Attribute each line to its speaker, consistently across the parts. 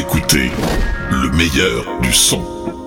Speaker 1: Écoutez le meilleur du son.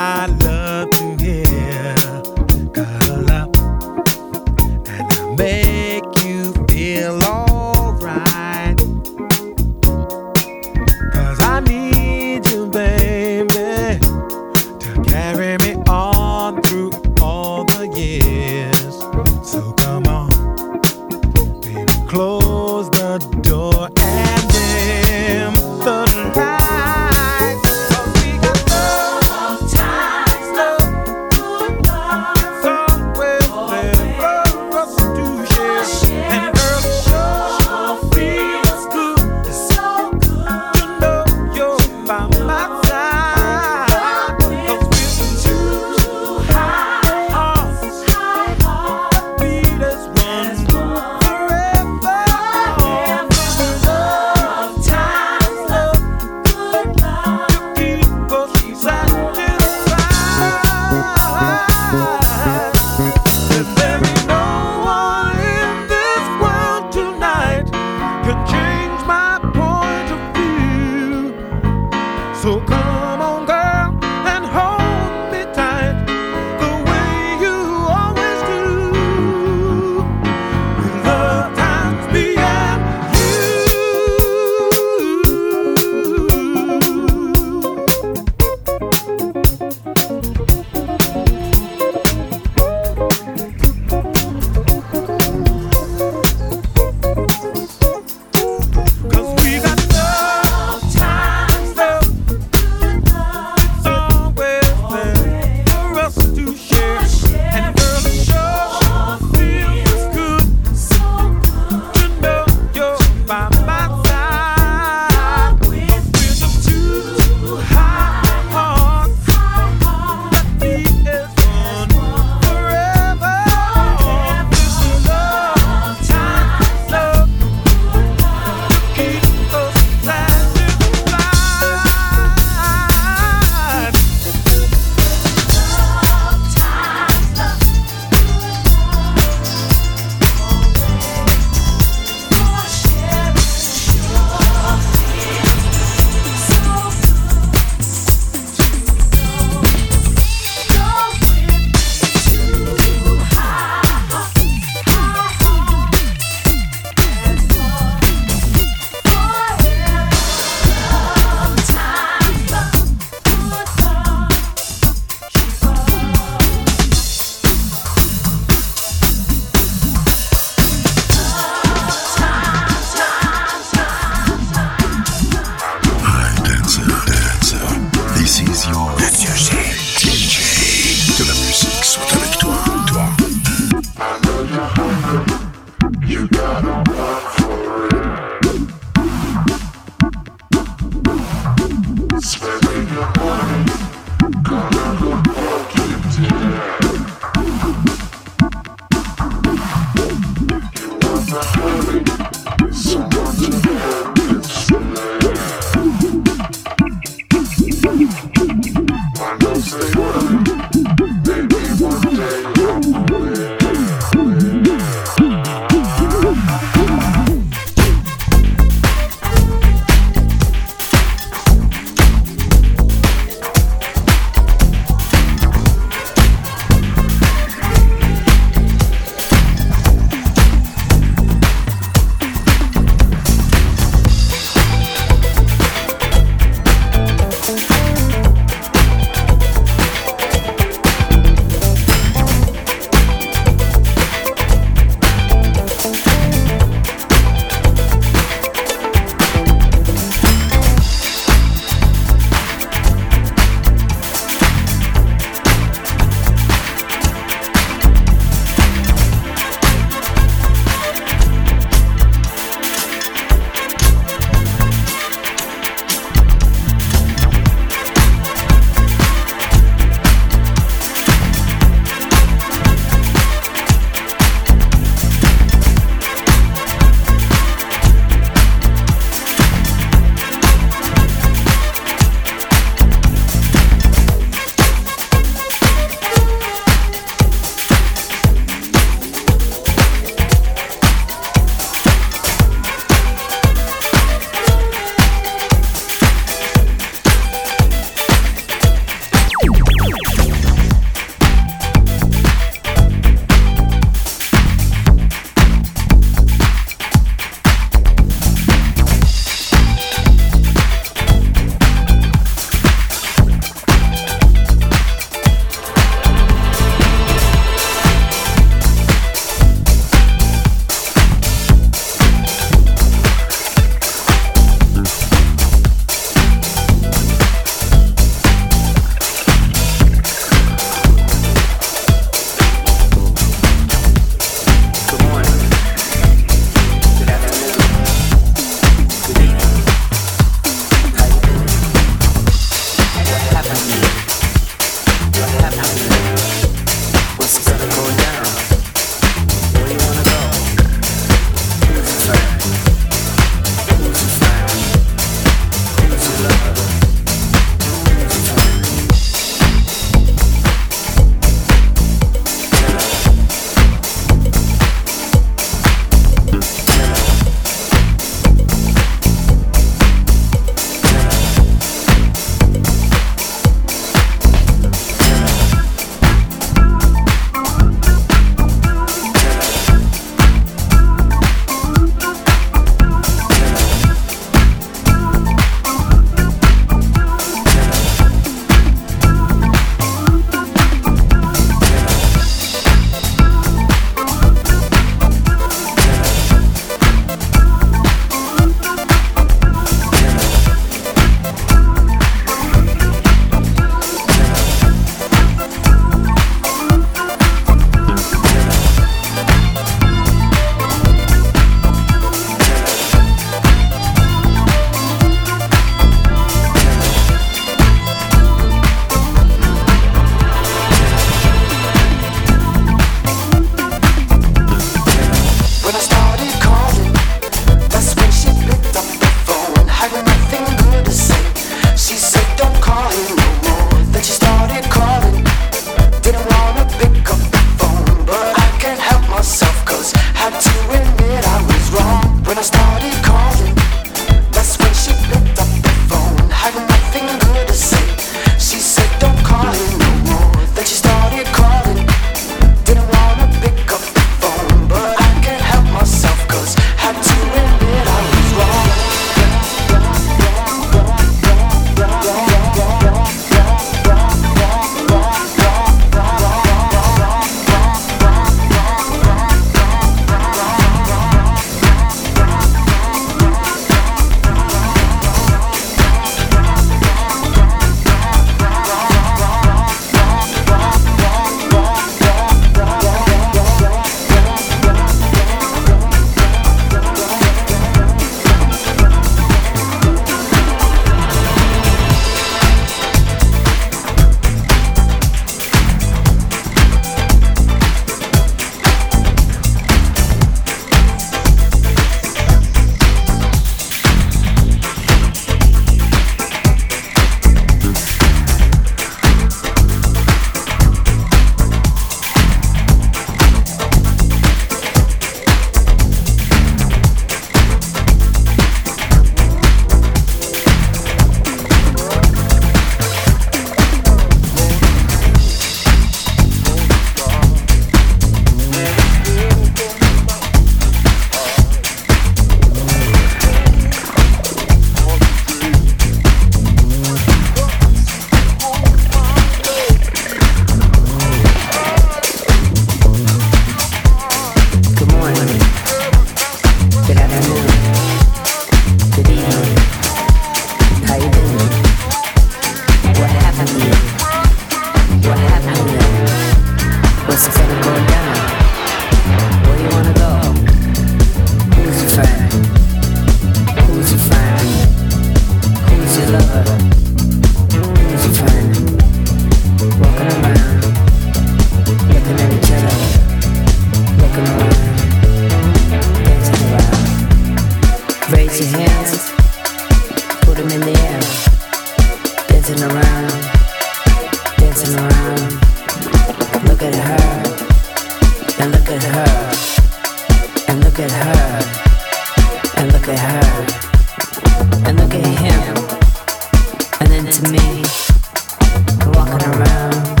Speaker 2: Walking around,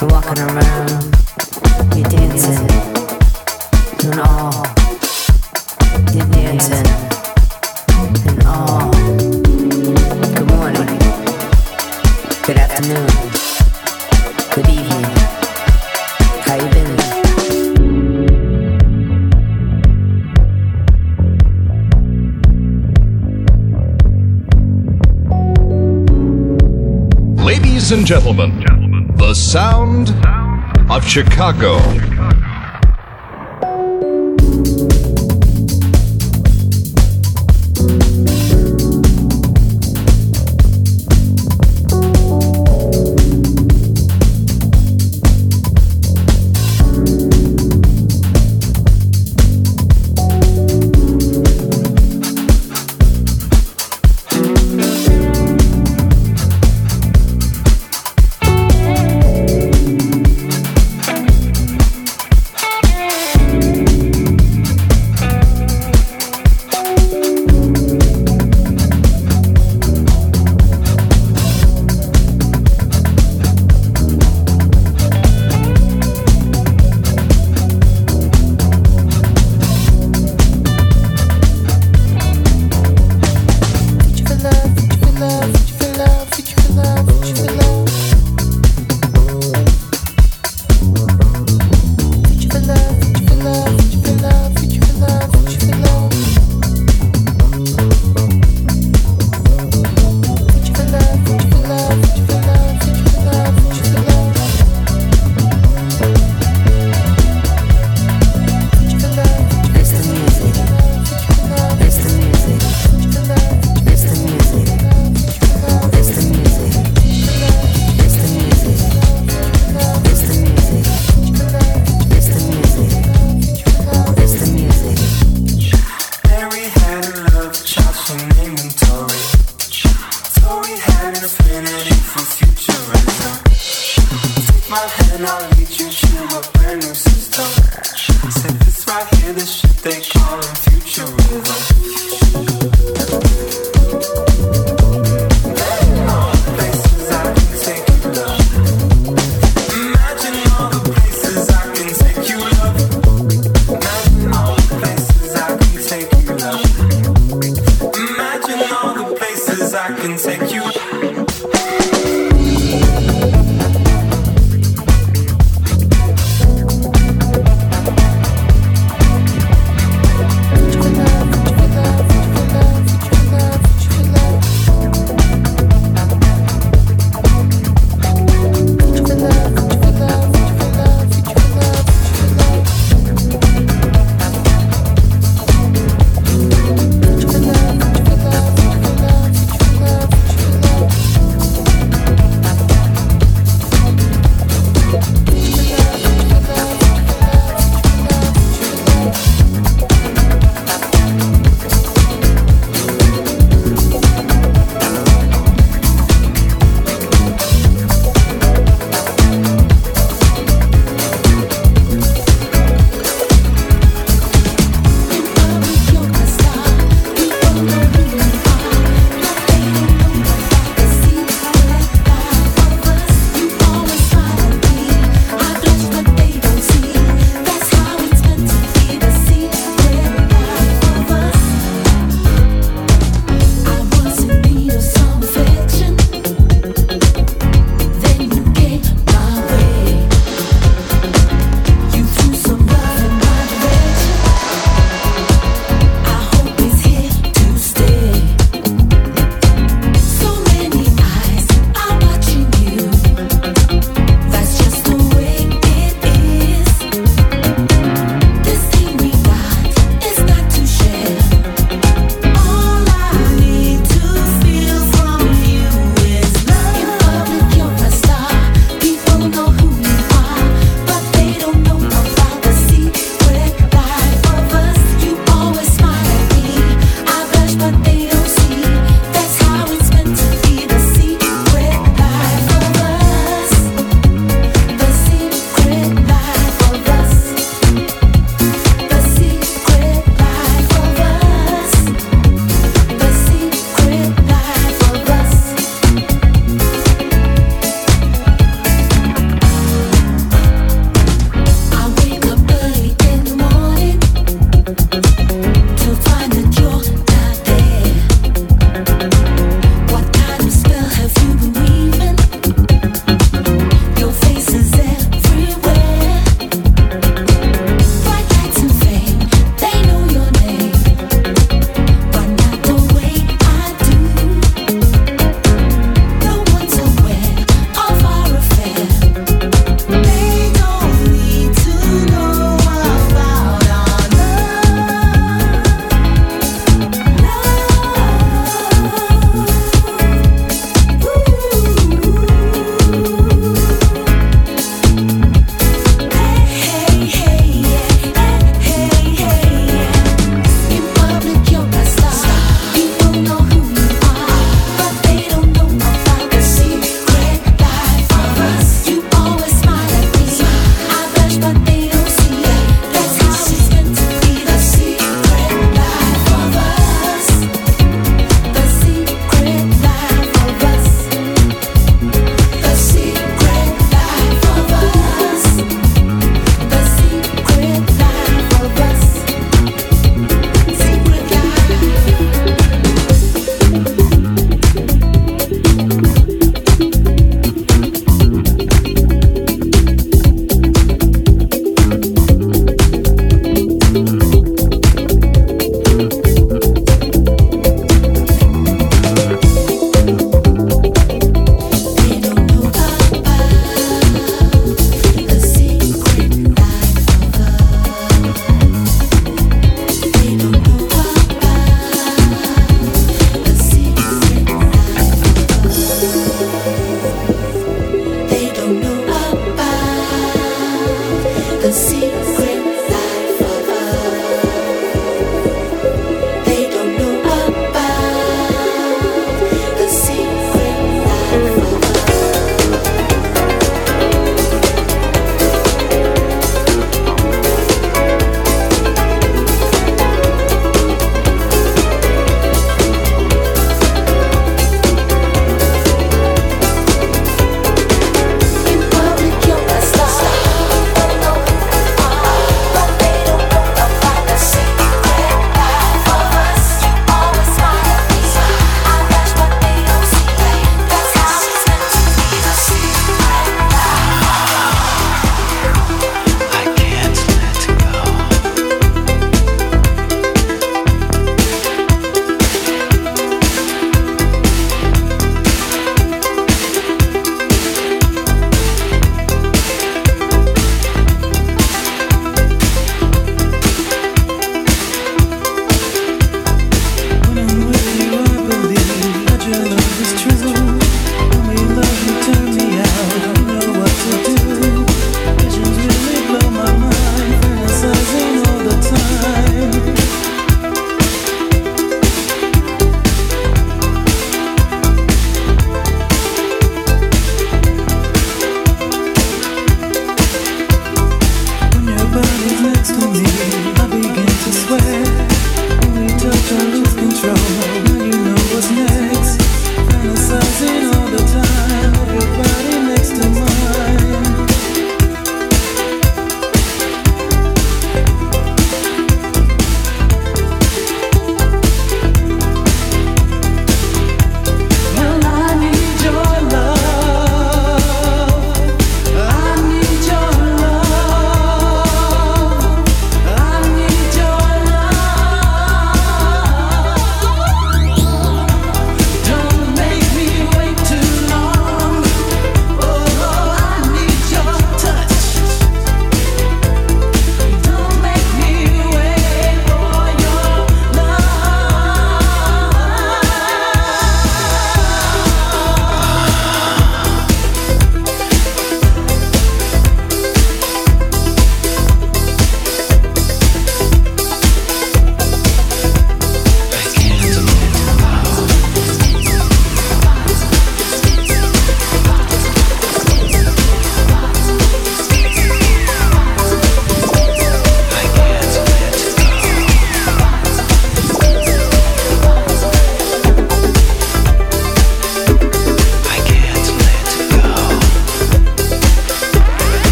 Speaker 2: walking around.
Speaker 3: and gentlemen, the sound of Chicago.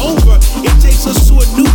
Speaker 4: over. It takes us to a new